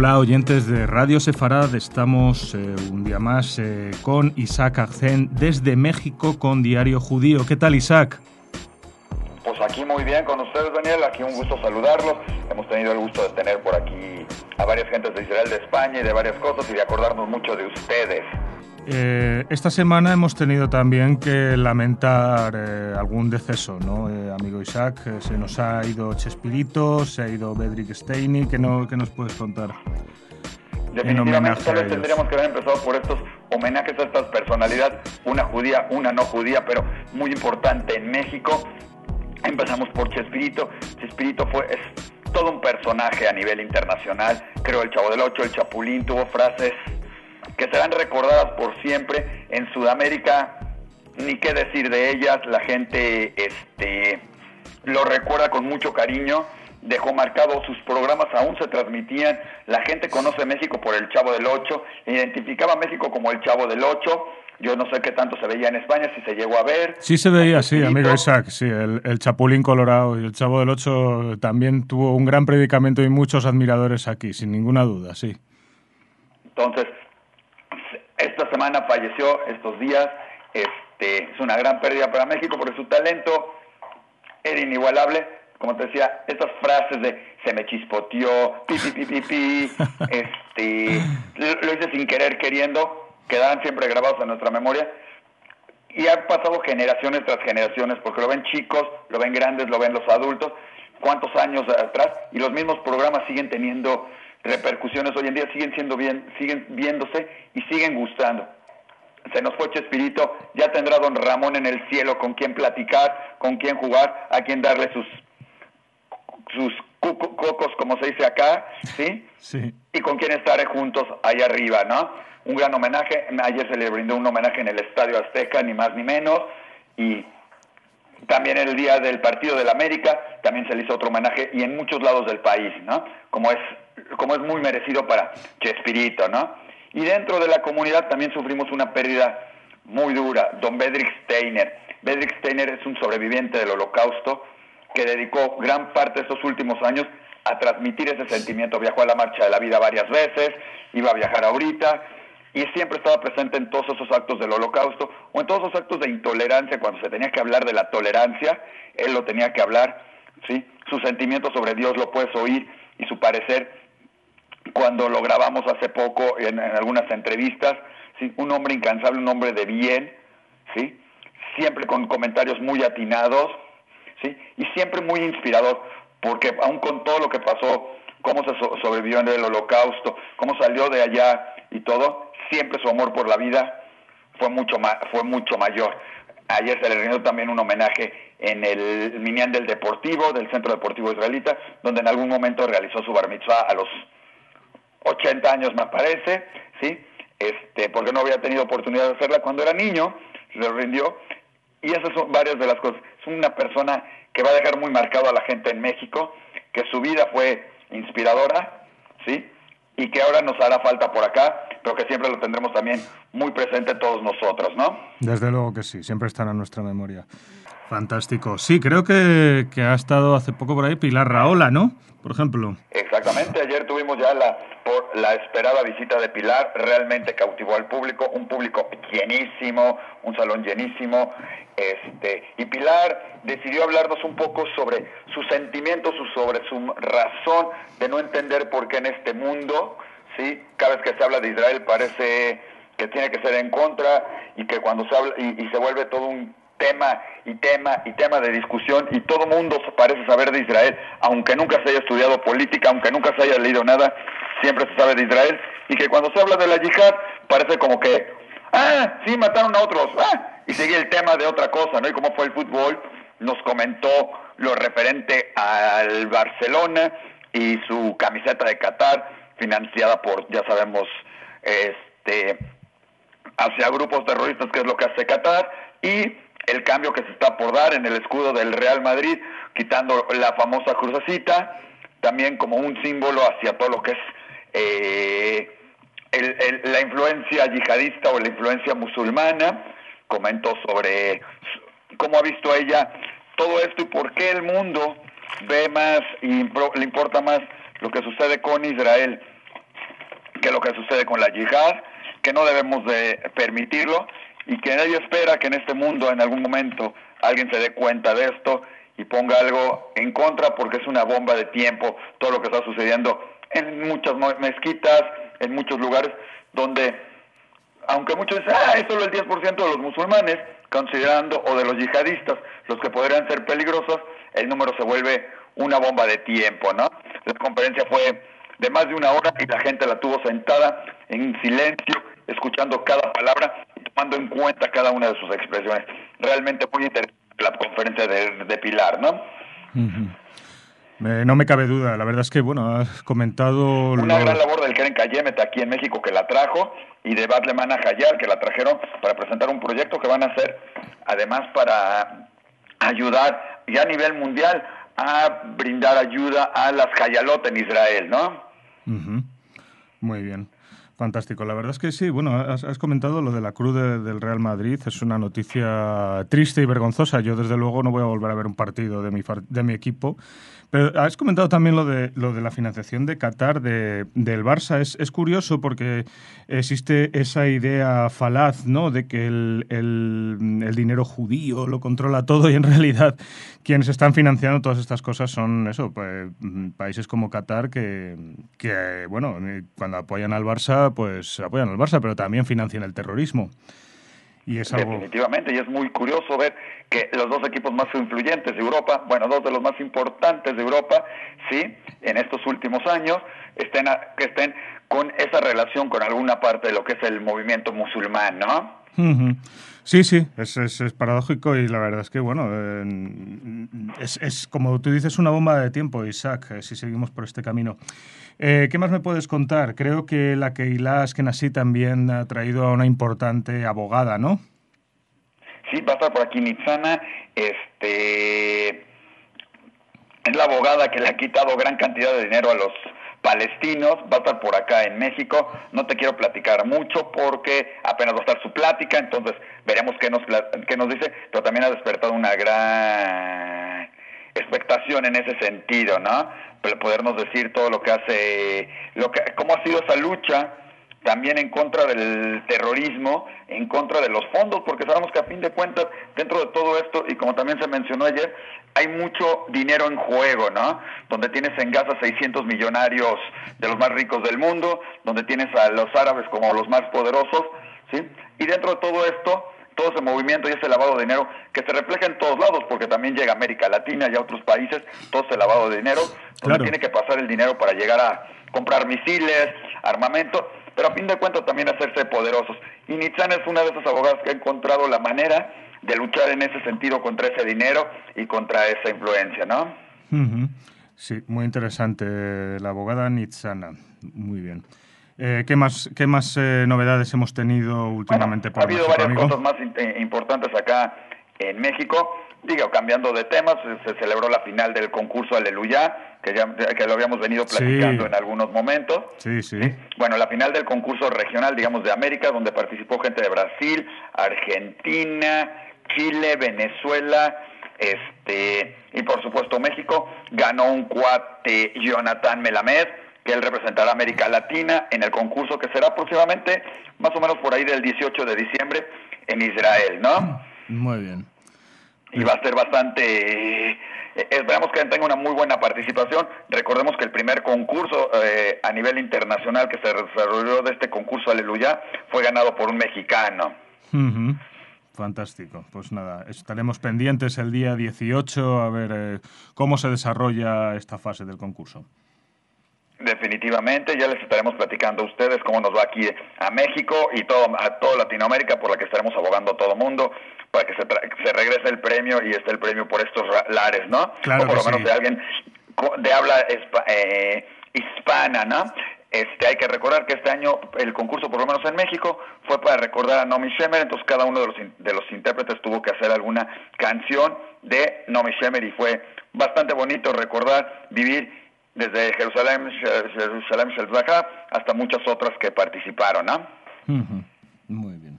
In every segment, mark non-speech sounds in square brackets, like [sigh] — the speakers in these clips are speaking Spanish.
Hola oyentes de Radio Sefarad, estamos eh, un día más eh, con Isaac Arzen desde México con Diario Judío. ¿Qué tal Isaac? Pues aquí muy bien con ustedes Daniel, aquí un gusto saludarlos. Hemos tenido el gusto de tener por aquí a varias gentes de Israel, de España y de varias cosas y de acordarnos mucho de ustedes. Eh, esta semana hemos tenido también que lamentar eh, algún deceso, ¿no? Eh, amigo Isaac, se nos ha ido Chespirito, se ha ido Bedrick Steiny, ¿qué, no, nos puedes contar? Definitivamente, tal vez tendríamos que haber empezado por estos homenajes a estas personalidades, una judía, una no judía, pero muy importante en México. Empezamos por Chespirito. Chespirito fue es todo un personaje a nivel internacional. Creo el Chavo del Ocho, el Chapulín, tuvo frases que serán recordadas por siempre en Sudamérica, ni qué decir de ellas, la gente este, lo recuerda con mucho cariño, dejó marcado, sus programas aún se transmitían, la gente conoce México por el Chavo del Ocho, identificaba a México como el Chavo del Ocho, yo no sé qué tanto se veía en España, si se llegó a ver. Sí se veía, sí, amigo Isaac, sí, el, el, Chapulín Colorado y el Chavo del Ocho también tuvo un gran predicamento y muchos admiradores aquí, sin ninguna duda, sí. Entonces, semana falleció, estos días, este, es una gran pérdida para México porque su talento era inigualable. Como te decía, estas frases de se me chispoteó, pi, pi, pi, pi, pi [laughs] este, lo hice sin querer, queriendo, quedaban siempre grabados en nuestra memoria. Y han pasado generaciones tras generaciones, porque lo ven chicos, lo ven grandes, lo ven los adultos, cuántos años atrás, y los mismos programas siguen teniendo repercusiones hoy en día siguen siendo bien, siguen viéndose y siguen gustando. Se nos fue Chespirito, ya tendrá don Ramón en el cielo con quien platicar, con quien jugar, a quien darle sus sus cocos, como se dice acá, ¿sí? Sí. Y con quien estaré juntos ahí arriba, ¿no? Un gran homenaje, ayer se le brindó un homenaje en el Estadio Azteca, ni más ni menos, y también el día del Partido del América, también se le hizo otro homenaje, y en muchos lados del país, ¿no? Como es como es muy merecido para Chespirito, ¿no? Y dentro de la comunidad también sufrimos una pérdida muy dura. Don Bedrick Steiner. Bedrick Steiner es un sobreviviente del holocausto que dedicó gran parte de estos últimos años a transmitir ese sentimiento. Viajó a la Marcha de la Vida varias veces, iba a viajar ahorita y siempre estaba presente en todos esos actos del holocausto o en todos esos actos de intolerancia cuando se tenía que hablar de la tolerancia, él lo tenía que hablar, ¿sí? Sus sentimientos sobre Dios lo puedes oír y su parecer cuando lo grabamos hace poco en, algunas entrevistas, ¿sí? un hombre incansable, un hombre de bien, ¿sí? siempre con comentarios muy atinados ¿sí? y siempre muy inspirador, porque aún con todo lo que pasó, cómo se sobrevivió en el holocausto, cómo salió de allá y todo, siempre su amor por la vida fue mucho, fue mucho mayor. Ayer se le rindió también un homenaje en el Minián del Deportivo, del Centro Deportivo Israelita, donde en algún momento realizó su bar mitzvah a los 80 años me parece, ¿sí? Este, porque no había tenido oportunidad de hacerla cuando era niño, le rindió. Y esas son varias de las cosas. Es una persona que va a dejar muy marcado a la gente en México, que su vida fue inspiradora, ¿sí? Y que ahora nos hará falta por acá, pero que siempre lo tendremos también muy presente todos nosotros, ¿no? Desde luego que sí, siempre estará en nuestra memoria. Fantástico. Sí, creo que, que ha estado hace poco por ahí Pilar Raola, ¿no? Por ejemplo. Exactamente, ayer tuvimos ya la por la esperada visita de Pilar, realmente cautivó al público, un público llenísimo, un salón llenísimo, este, y Pilar decidió hablarnos un poco sobre sus sentimientos, sobre su razón de no entender por qué en este mundo, ¿sí? cada vez que se habla de Israel parece que tiene que ser en contra y que cuando se habla y, se vuelve todo un tema y tema y tema de discusión y todo mundo parece saber de Israel, aunque nunca se haya estudiado política, aunque nunca se haya leído nada, siempre se sabe de Israel, y que cuando se habla de la yihad parece como que, ah, sí, mataron a otros, ah, y sigue el tema de otra cosa, ¿no? Y cómo fue el fútbol, nos comentó lo referente al Barcelona y su camiseta de Qatar, financiada por, ya sabemos, este, hacia grupos terroristas, que es lo que hace Qatar, y el cambio que se está por dar en el escudo del Real Madrid, quitando la famosa crucecita, también como un símbolo hacia todo lo que es eh, la influencia yihadista o la influencia musulmana, comentó sobre cómo ha visto ella todo esto y por qué el mundo ve más y le importa más lo que sucede con Israel. que lo que sucede con la yihad, que no debemos de permitirlo y que nadie espera que en este mundo en algún momento alguien se dé cuenta de esto y ponga algo en contra porque es una bomba de tiempo todo lo que está sucediendo en muchas mezquitas, en muchos lugares donde, aunque muchos dicen, ah, es solo el 10% de los musulmanes, considerando, o de los yihadistas, los que podrían ser peligrosos, el número se vuelve una bomba de tiempo, ¿no? La conferencia fue de más de una hora y la gente la tuvo sentada en silencio, escuchando cada palabra y tomando en cuenta cada una de sus expresiones. Realmente muy interesante la conferencia de, Pilar, ¿no? no me cabe duda, la verdad es que, bueno, has comentado... Una gran labor del Keren Kayemet aquí en México que la trajo y de Batlemana Hayal que la trajeron para presentar un proyecto que van a hacer, además para ayudar ya a nivel mundial a brindar ayuda a las Hayalot en Israel, ¿no? Muy bien. Fantástico, la verdad es que sí. Bueno, has, comentado lo de la cruz del Real Madrid. Es una noticia triste y vergonzosa. Yo, desde luego, no voy a volver a ver un partido de mi, de mi equipo. Pero has comentado también lo de, lo de la financiación de Qatar de, del Barça. Es, es, curioso porque existe esa idea falaz ¿no? de que el, el, dinero judío lo controla todo y en realidad quienes están financiando todas estas cosas son eso, pues, países como Qatar que, que, bueno, cuando apoyan al Barça, pues apoyan al Barça, pero también financian el terrorismo. Definitivamente, y es muy curioso ver que los dos equipos más influyentes de Europa, bueno, dos de los más importantes de Europa, sí, en estos últimos años, estén que estén con esa relación con alguna parte de lo que es el movimiento musulmán, ¿no? Sí, sí, es, es, paradójico y la verdad es que, bueno, es, es, como tú dices, una bomba de tiempo, Isaac, eh, si seguimos por este camino. Eh, ¿Qué más me puedes contar? Creo que la Keilah Askenazi también ha traído a una importante abogada, ¿no? Sí, va a estar por aquí Nitzana. Este, es la abogada que le ha quitado gran cantidad de dinero a los palestinos, va a estar por acá en México, no te quiero platicar mucho porque apenas va a estar su plática, entonces veremos qué nos, qué nos dice, pero también ha despertado una gran expectación en ese sentido, ¿no? Podernos decir todo lo que hace, lo que, cómo ha sido esa lucha también en contra del terrorismo, en contra de los fondos, porque sabemos que a fin de cuentas, dentro de todo esto, y como también se mencionó ayer, hay mucho dinero en juego, ¿no? Donde tienes en Gaza 600 millonarios de los más ricos del mundo, donde tienes a los árabes como los más poderosos, ¿sí? Y dentro de todo esto, todo ese movimiento y ese lavado de dinero que se refleja en todos lados, porque también llega a América Latina y a otros países, todo ese lavado de dinero, donde tiene que pasar el dinero para llegar a comprar misiles, armamento, pero a fin de cuentas también hacerse poderosos. Y Nitzan es una de esas abogadas que ha encontrado la manera de luchar en ese sentido contra ese dinero y contra esa influencia, ¿no? Sí, muy interesante. La abogada Nitzana. Muy bien. Eh, ¿Qué más, qué más eh, novedades hemos tenido últimamente? por ha habido varias cosas más importantes acá en México. Digo, cambiando de temas, se celebró la final del concurso Aleluya, que ya que lo habíamos venido platicando en algunos momentos. Sí, sí, Bueno, la final del concurso regional, digamos, de América, donde participó gente de Brasil, Argentina, Chile, Venezuela, este y por supuesto México. Ganó un cuate Jonathan Melamed que él representará a América Latina en el concurso que será próximamente, más o menos por ahí del 18 de diciembre, en Israel, ¿no? Muy bien. Y va a ser bastante... Eh, esperamos que tenga una muy buena participación. Recordemos que el primer concurso eh, a nivel internacional que se desarrolló de este concurso Aleluya fue ganado por un mexicano. Fantástico. Pues nada, estaremos pendientes el día 18 a ver eh, cómo se desarrolla esta fase del concurso. Definitivamente, ya les estaremos platicando a ustedes cómo nos va aquí a México y todo, a toda Latinoamérica, por la que estaremos abogando a todo mundo, para que se, se regrese el premio y esté el premio por estos lares, ¿no? Claro o por lo menos de alguien de habla eh, hispana, ¿no? Este, hay que recordar que este año el concurso, por lo menos en México, fue para recordar a Nomi Shemer, entonces cada uno de los, de los intérpretes tuvo que hacer alguna canción de Nomi Shemer y fue bastante bonito recordar, vivir desde Jerusalén, Jerusalén hasta muchas otras que participaron, ¿no? Muy bien.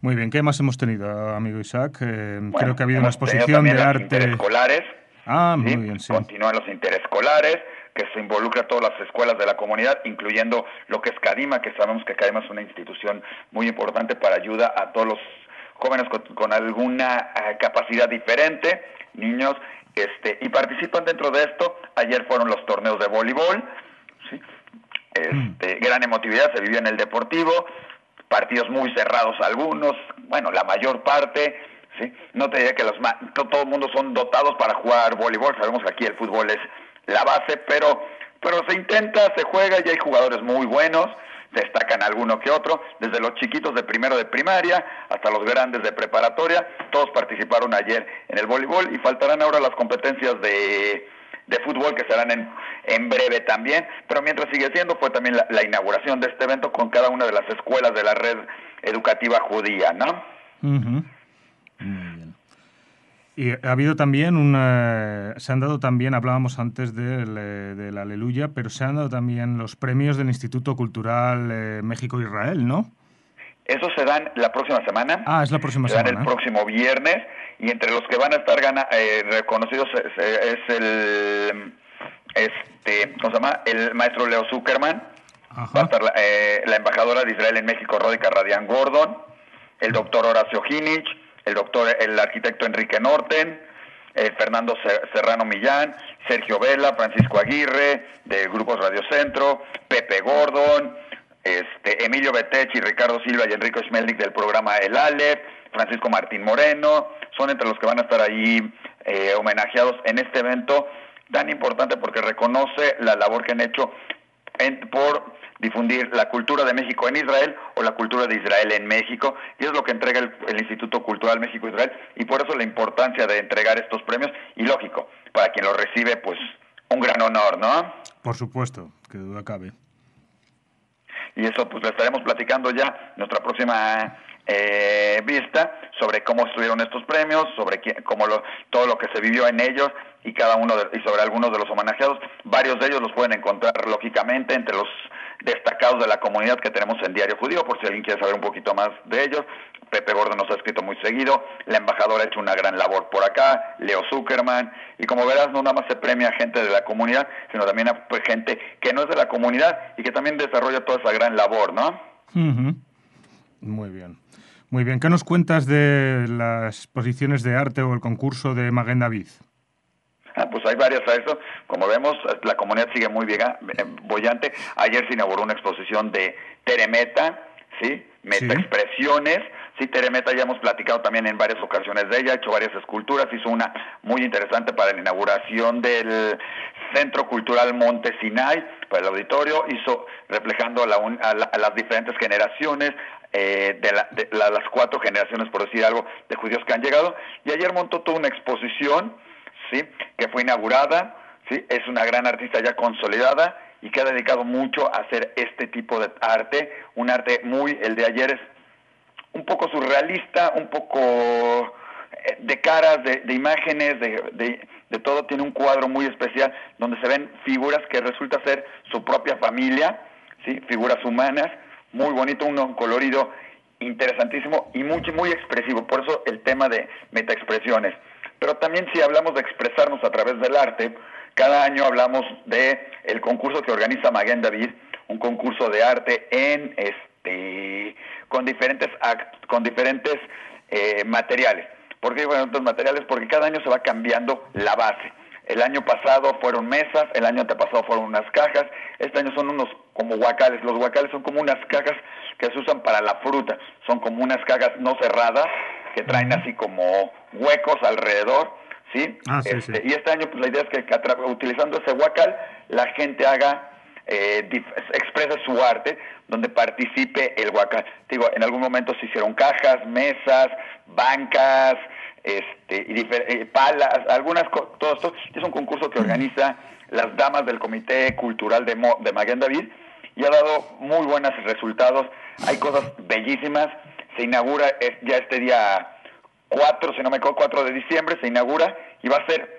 Muy bien, ¿qué más hemos tenido, amigo Isaac? Eh, creo que ha habido una exposición de arte. Interescolares. Ah, muy bien, sí. Continúan los interescolares, que se involucra a todas las escuelas de la comunidad, incluyendo lo que es Cadima, que sabemos que Cadima es una institución muy importante para ayuda a todos los jóvenes con, alguna eh, capacidad diferente, niños, este, y participan dentro de esto. Ayer fueron los torneos de voleibol, ¿sí? este, gran emotividad se vivió en el Deportivo, partidos muy cerrados algunos, bueno, la mayor parte, ¿sí? No te diría que los todo el mundo son dotados para jugar voleibol, sabemos que aquí el fútbol es la base, pero, pero se intenta, se juega y hay jugadores muy buenos, destacan alguno que otro, desde los chiquitos de primero de primaria hasta los grandes de preparatoria, todos participaron ayer en el voleibol y faltarán ahora las competencias de, de fútbol que serán en, en breve también, pero mientras sigue siendo fue también la, inauguración de este evento con cada una de las escuelas de la red educativa judía, ¿no? Y ha habido también una. Se han dado también, hablábamos antes del, de la Aleluya, pero se han dado también los premios del Instituto Cultural eh, México-Israel, ¿no? Esos se dan la próxima semana. Ah, es la próxima se semana. dan el próximo viernes. Y entre los que van a estar gana, eh, reconocidos es, el. Este, ¿Cómo se llama? El maestro Leo Zuckerman. Va a estar la, eh, la, embajadora de Israel en México, Ródica Radian Gordon. El doctor Horacio Ginich el doctor, el arquitecto Enrique Norten, eh, Fernando Serrano Millán, Sergio Vela, Francisco Aguirre, de Grupos Radio Centro, Pepe Gordon, este, Emilio Betech y Ricardo Silva y Enrico Schmelnick del programa El Aleph, Francisco Martín Moreno, son entre los que van a estar ahí eh, homenajeados en este evento tan importante porque reconoce la labor que han hecho por difundir la cultura de México en Israel o la cultura de Israel en México, y es lo que entrega el, Instituto Cultural México-Israel, y por eso la importancia de entregar estos premios, y lógico, para quien lo recibe, pues un gran honor, ¿no? Por supuesto, que duda cabe. Y eso pues lo estaremos platicando ya en nuestra próxima eh, vista sobre cómo estuvieron estos premios, sobre cómo lo, todo lo que se vivió en ellos y cada uno y sobre algunos de los homenajeados. Varios de ellos los pueden encontrar lógicamente entre los destacados de la comunidad que tenemos en Diario Judío, por si alguien quiere saber un poquito más de ellos. Pepe Gordo nos ha escrito muy seguido, la embajadora ha hecho una gran labor por acá, Leo Zuckerman, y como verás, no nada más se premia a gente de la comunidad, sino también a pues, gente que no es de la comunidad y que también desarrolla toda esa gran labor, ¿no? Muy bien. Muy bien. ¿Qué nos cuentas de las posiciones de arte o el concurso de Maguen David? Ah, pues hay varias a eso. Como vemos, la comunidad sigue muy bien, eh, bollante. Ayer se inauguró una exposición de Teremeta, ¿sí? Metaexpresiones. Sí, Teremeta ya hemos platicado también en varias ocasiones de ella, ha hecho varias esculturas, hizo una muy interesante para la inauguración del Centro Cultural Monte Sinai, para el auditorio, hizo reflejando a, las diferentes generaciones, eh, de, las cuatro generaciones, por decir algo, de judíos que han llegado, y ayer montó toda una exposición que fue inaugurada, ¿sí? es una gran artista ya consolidada y que ha dedicado mucho a hacer este tipo de arte, un arte muy, el de ayer es un poco surrealista, un poco eh, de caras, de, imágenes, de, de, todo, tiene un cuadro muy especial donde se ven figuras que resulta ser su propia familia, ¿sí? figuras humanas, muy bonito, un colorido interesantísimo y muy, muy expresivo, por eso el tema de metaexpresiones. Pero también si hablamos de expresarnos a través del arte, cada año hablamos de el concurso que organiza Maguen David, un concurso de arte en este con diferentes con diferentes eh, materiales. ¿Por qué diferentes materiales? Porque cada año se va cambiando la base. El año pasado fueron mesas, el año antepasado fueron unas cajas, este año son unos como guacales. Los guacales son como unas cajas que se usan para la fruta, son como unas cajas no cerradas que traen así como huecos alrededor, ¿sí? Ah, este, y este año pues la idea es que utilizando ese guacal la gente haga eh, expresa su arte, donde participe el guacal. Digo, en algún momento se hicieron cajas, mesas, bancas, este, y eh, palas, algunas todo esto. Es un concurso que organiza las damas del Comité Cultural de, de Maguen David y ha dado muy buenos resultados. Hay cosas bellísimas. Se inaugura ya este día 4, si no me acuerdo, 4 de diciembre, se inaugura y va a ser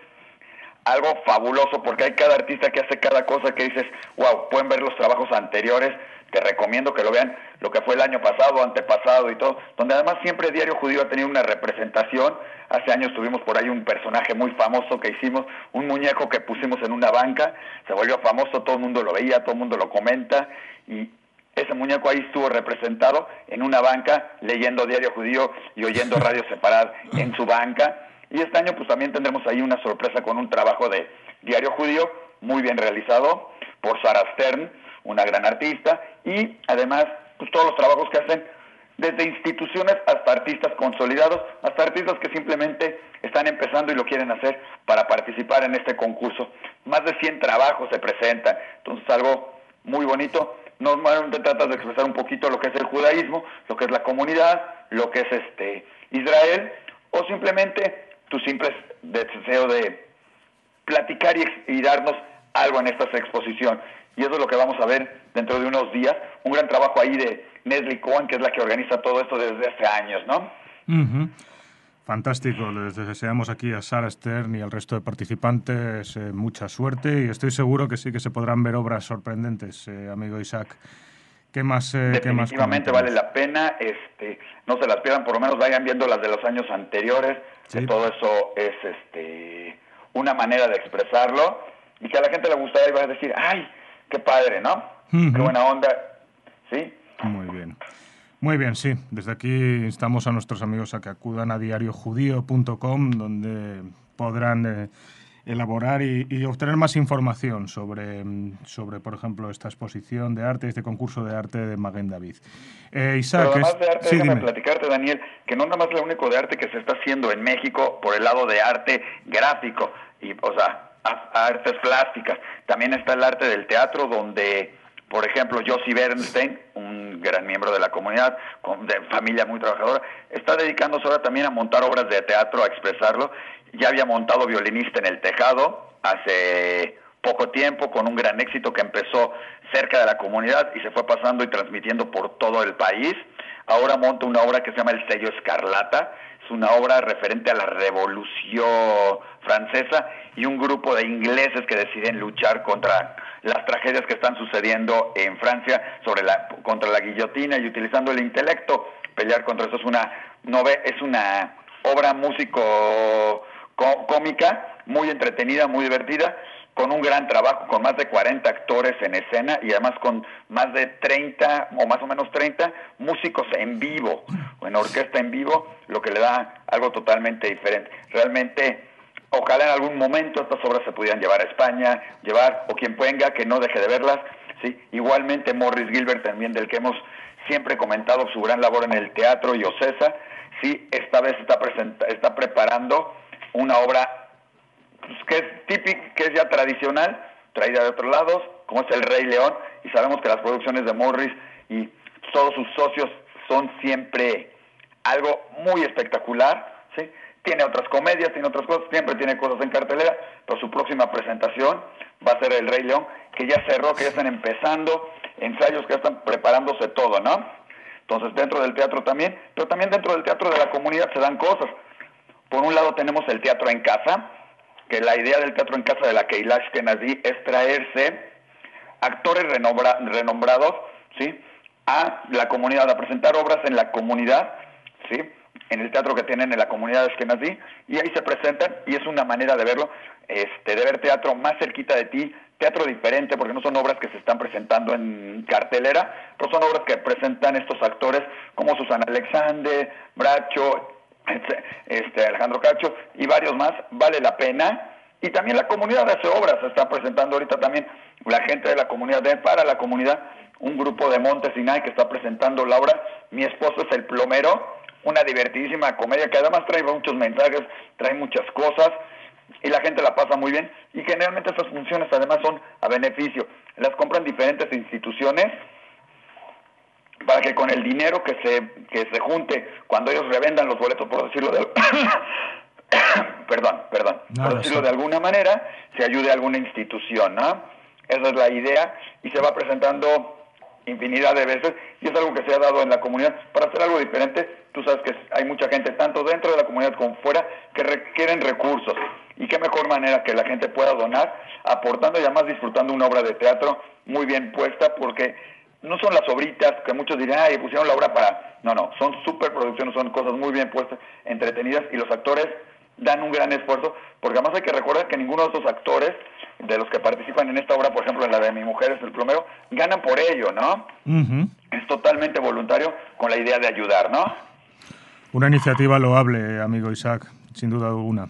algo fabuloso porque hay cada artista que hace cada cosa que dices, wow, pueden ver los trabajos anteriores, que recomiendo que lo vean, lo que fue el año pasado, antepasado y todo, donde además siempre Diario Judío ha tenido una representación. Hace años tuvimos por ahí un personaje muy famoso que hicimos, un muñeco que pusimos en una banca, se volvió famoso, todo el mundo lo veía, todo el mundo lo comenta y ese muñeco ahí estuvo representado en una banca leyendo Diario Judío y oyendo Radio [laughs] Separada en su banca. Y este año pues también tendremos ahí una sorpresa con un trabajo de Diario Judío muy bien realizado por Sarah Stern, una gran artista, y además pues todos los trabajos que hacen desde instituciones hasta artistas consolidados, hasta artistas que simplemente están empezando y lo quieren hacer para participar en este concurso. Más de 100 trabajos se presentan, entonces algo muy bonito normalmente tratas de expresar un poquito lo que es el judaísmo, lo que es la comunidad, lo que es este Israel, o simplemente tu simple deseo de platicar y, darnos algo en esta exposición. Y eso es lo que vamos a ver dentro de unos días. Un gran trabajo ahí de Neslie Cohen, que es la que organiza todo esto desde hace años, ¿no? Fantástico, les deseamos aquí a Sara Stern y al resto de participantes eh, mucha suerte y estoy seguro que sí que se podrán ver obras sorprendentes, eh, amigo Isaac. ¿Qué más? Eh, Definitivamente vale la pena, este, no se las pierdan, por lo menos vayan viendo las de los años anteriores, que todo eso es este, una manera de expresarlo y que a la gente le gustaría y va a decir, ay, qué padre, ¿no? Qué buena onda, ¿sí? Muy bien. Muy bien, sí. Desde aquí instamos a nuestros amigos a que acudan a diariojudío.com, donde podrán eh, elaborar y, obtener más información sobre, sobre, por ejemplo, esta exposición de arte, este concurso de arte de Maguen David. Eh, Isaac, Pero además de arte, déjame platicarte, Daniel, que no nada más lo único de arte que se está haciendo en México por el lado de arte gráfico, y, o sea, artes plásticas. También está el arte del teatro, donde por ejemplo, Josie Bernstein, un gran miembro de la comunidad, de familia muy trabajadora, está dedicándose ahora también a montar obras de teatro, a expresarlo. Ya había montado violinista en el tejado hace poco tiempo, con un gran éxito que empezó cerca de la comunidad y se fue pasando y transmitiendo por todo el país. Ahora monta una obra que se llama El Sello Escarlata, es una obra referente a la Revolución Francesa y un grupo de ingleses que deciden luchar contra las tragedias que están sucediendo en Francia contra la guillotina y utilizando el intelecto. Pelear contra eso es una, es una obra músico cómica, muy entretenida, muy divertida, con un gran trabajo, con más de 40 actores en escena y además con más de 30 o más o menos 30 músicos en vivo o en orquesta en vivo, lo que le da algo totalmente diferente. Realmente Ojalá en algún momento estas obras se pudieran llevar a España, llevar, o quien venga, que no deje de verlas. ¿sí? Igualmente Morris Gilbert, también del que hemos siempre comentado su gran labor en el teatro y Ocesa, sí, esta vez está, está preparando una obra pues, que es típica, que es ya tradicional, traída de otros lados, como es El Rey León, y sabemos que las producciones de Morris y todos sus socios son siempre algo muy espectacular, ¿sí? tiene otras comedias, tiene otras cosas, siempre tiene cosas en cartelera, pero su próxima presentación va a ser El Rey León, que ya cerró, que ya están empezando, ensayos que ya están preparándose todo, ¿no? Entonces dentro del teatro también, pero también dentro del teatro de la comunidad se dan cosas. Por un lado tenemos el teatro en casa, que la idea del teatro en casa de la Keilash Kenazí es traerse actores renombrados, ¿sí? A la comunidad, a presentar obras en la comunidad, ¿sí? en el teatro que tienen en la comunidad de Eskenazi y ahí se presentan y es una manera de verlo, este, de ver teatro más cerquita de ti, teatro diferente porque no son obras que se están presentando en cartelera, pero son obras que presentan estos actores como Susana Alexander, Bracho, este, Alejandro Cacho y varios más, vale la pena. Y también la comunidad hace obras, se está presentando ahorita también la gente de la comunidad para la comunidad, un grupo de Montes Sinai que está presentando la obra Mi esposo es el plomero, una divertidísima comedia que además trae muchos mensajes, trae muchas cosas y la gente la pasa muy bien y generalmente estas funciones además son a beneficio. Las compran diferentes instituciones para que con el dinero que se, que se junte cuando ellos revendan los boletos, por decirlo de, [coughs] perdón, perdón, por decirlo de alguna manera, se ayude a alguna institución, ¿no? Esa es la idea y se va presentando infinidad de veces y es algo que se ha dado en la comunidad para hacer algo diferente. Tú sabes que hay mucha gente, tanto dentro de la comunidad como fuera, que requieren recursos. Y qué mejor manera que la gente pueda donar, aportando y además disfrutando una obra de teatro muy bien puesta, porque no son las obritas que muchos dirían, ay, pusieron la obra para... No, no, son superproducciones, son cosas muy bien puestas, entretenidas y los actores dan un gran esfuerzo, porque además hay que recordar que ninguno de esos actores, de los que participan en esta obra, por ejemplo, en la de Mi Mujer es el plomero, ganan por ello, ¿no? Es totalmente voluntario con la idea de ayudar, ¿no? Una iniciativa loable, amigo Isaac, sin duda alguna.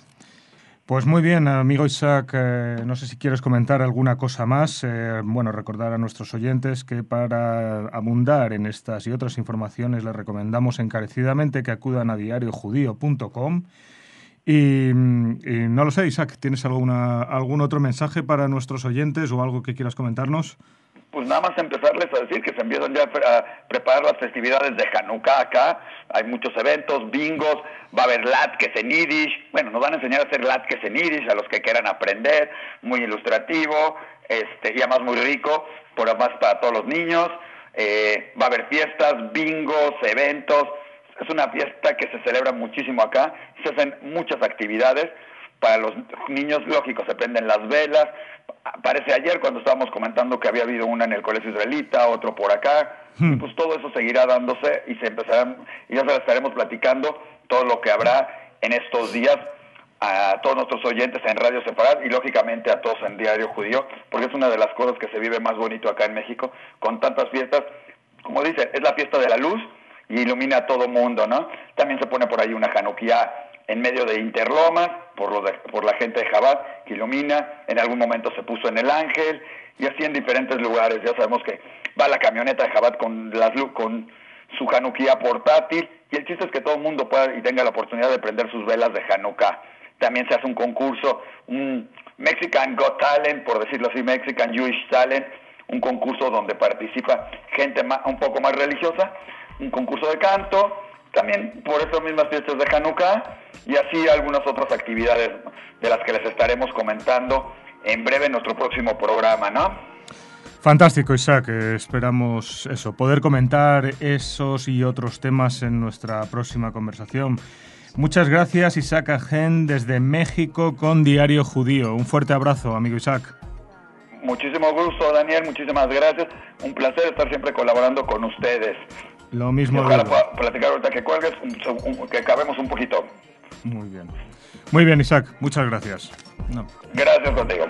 Pues muy bien, amigo Isaac, eh, no sé si quieres comentar alguna cosa más. Eh, bueno, recordar a nuestros oyentes que para abundar en estas y otras informaciones les recomendamos encarecidamente que acudan a diariojudío.com. Y, y, no lo sé, Isaac, ¿tienes algún otro mensaje para nuestros oyentes o algo que quieras comentarnos? Pues nada más empezarles a decir que se empiezan ya a preparar las festividades de Hanukkah acá. Hay muchos eventos, bingos, va a haber latkes en Yiddish. Bueno, nos van a enseñar a hacer latkes en Yiddish a los que quieran aprender. Muy ilustrativo este, y además muy rico, por además para todos los niños. Eh, va a haber fiestas, bingos, eventos. Es una fiesta que se celebra muchísimo acá. Se hacen muchas actividades. Para los niños, lógico, se prenden las velas, Parece ayer cuando estábamos comentando que había habido una en el colegio israelita, otro por acá, hmm. pues todo eso seguirá dándose y se empezarán, y ya se lo estaremos platicando todo lo que habrá en estos días a todos nuestros oyentes en Radio Separad y lógicamente a todos en Diario Judío, porque es una de las cosas que se vive más bonito acá en México, con tantas fiestas, como dicen, es la fiesta de la luz y ilumina a todo mundo, ¿no? También se pone por ahí una Hanukkah en medio de Interlomas, por, lo por la gente de Jabat, que ilumina, en algún momento se puso en el Ángel, y así en diferentes lugares. Ya sabemos que va la camioneta de Jabat con, con su Hanukkah portátil, y el chiste es que todo el mundo pueda y tenga la oportunidad de prender sus velas de Hanukkah. También se hace un concurso, un Mexican Got Talent, por decirlo así, Mexican Jewish Talent, un concurso donde participa gente un poco más religiosa, un concurso de canto, también por esas mismas fiestas de Hanukkah y así algunas otras actividades de las que les estaremos comentando en breve en nuestro próximo programa, ¿no? Fantástico, Isaac. Esperamos eso, poder comentar esos y otros temas en nuestra próxima conversación. Muchas gracias, Isaac Agen, desde México con Diario Judío. Un fuerte abrazo, amigo Isaac. Muchísimo gusto, Daniel. Muchísimas gracias. Un placer estar siempre colaborando con ustedes. Lo mismo. Y ojalá platicar ahorita que cuelgues, que cabemos un poquito. Muy bien. Muy bien, Isaac. Muchas gracias. Gracias contigo.